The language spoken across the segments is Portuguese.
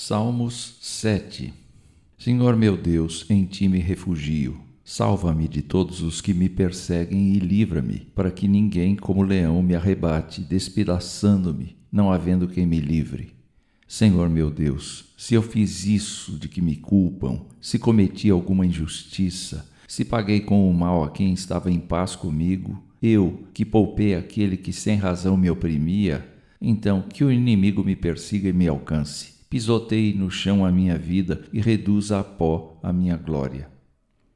Salmos 7 Senhor meu Deus, em ti me refugio. Salva-me de todos os que me perseguem e livra-me, para que ninguém como leão me arrebate, despedaçando-me, não havendo quem me livre. Senhor meu Deus, se eu fiz isso de que me culpam, se cometi alguma injustiça, se paguei com o mal a quem estava em paz comigo, eu, que poupei aquele que sem razão me oprimia, então que o inimigo me persiga e me alcance pisoteie no chão a minha vida e reduza a pó a minha glória.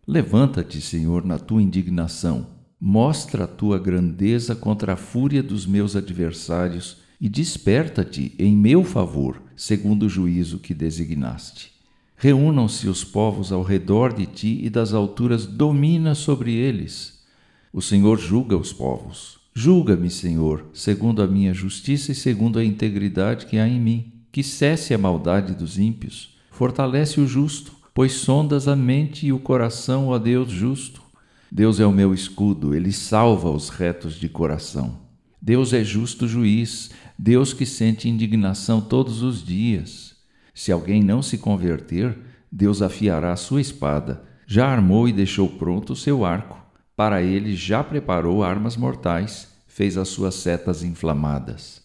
Levanta-te, Senhor, na tua indignação, mostra a tua grandeza contra a fúria dos meus adversários e desperta-te em meu favor, segundo o juízo que designaste. Reúnam-se os povos ao redor de ti e das alturas domina sobre eles. O Senhor julga os povos. Julga-me, Senhor, segundo a minha justiça e segundo a integridade que há em mim que cesse a maldade dos ímpios, fortalece o justo, pois sondas a mente e o coração, ó Deus justo. Deus é o meu escudo, ele salva os retos de coração. Deus é justo juiz, Deus que sente indignação todos os dias. Se alguém não se converter, Deus afiará a sua espada. Já armou e deixou pronto o seu arco. Para ele já preparou armas mortais, fez as suas setas inflamadas.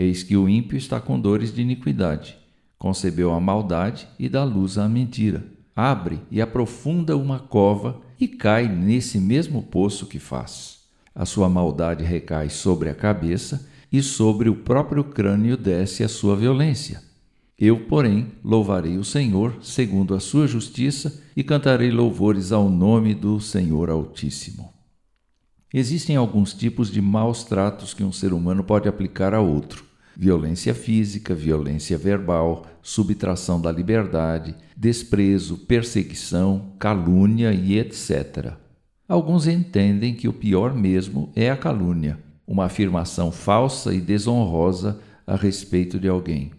Eis que o ímpio está com dores de iniquidade. Concebeu a maldade e dá luz à mentira. Abre e aprofunda uma cova e cai nesse mesmo poço que faz. A sua maldade recai sobre a cabeça e sobre o próprio crânio desce a sua violência. Eu, porém, louvarei o Senhor segundo a sua justiça e cantarei louvores ao nome do Senhor Altíssimo. Existem alguns tipos de maus tratos que um ser humano pode aplicar a outro violência física, violência verbal, subtração da liberdade, desprezo, perseguição, calúnia e etc. Alguns entendem que o pior mesmo é a calúnia, uma afirmação falsa e desonrosa a respeito de alguém.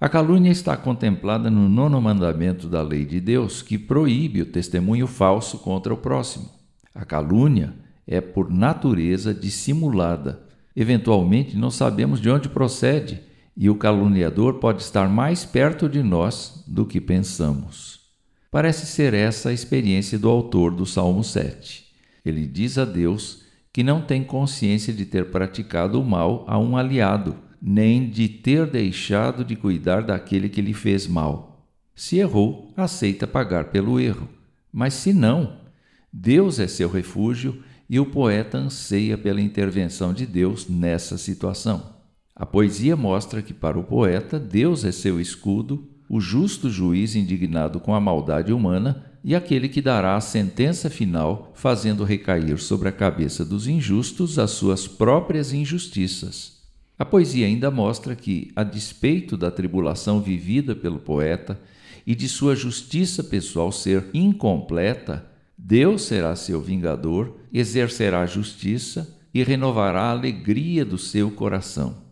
A calúnia está contemplada no nono mandamento da lei de Deus, que proíbe o testemunho falso contra o próximo. A calúnia é, por natureza, dissimulada Eventualmente, não sabemos de onde procede e o caluniador pode estar mais perto de nós do que pensamos. Parece ser essa a experiência do autor do Salmo 7. Ele diz a Deus que não tem consciência de ter praticado o mal a um aliado, nem de ter deixado de cuidar daquele que lhe fez mal. Se errou, aceita pagar pelo erro. Mas se não, Deus é seu refúgio e o poeta anseia pela intervenção de Deus nessa situação. A poesia mostra que, para o poeta, Deus é seu escudo, o justo juiz indignado com a maldade humana e aquele que dará a sentença final, fazendo recair sobre a cabeça dos injustos as suas próprias injustiças. A poesia ainda mostra que, a despeito da tribulação vivida pelo poeta e de sua justiça pessoal ser incompleta, Deus será seu vingador, exercerá justiça e renovará a alegria do seu coração.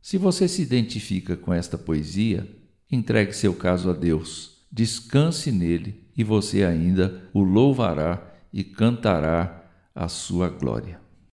Se você se identifica com esta poesia, entregue seu caso a Deus, descanse nele e você ainda o louvará e cantará a sua glória.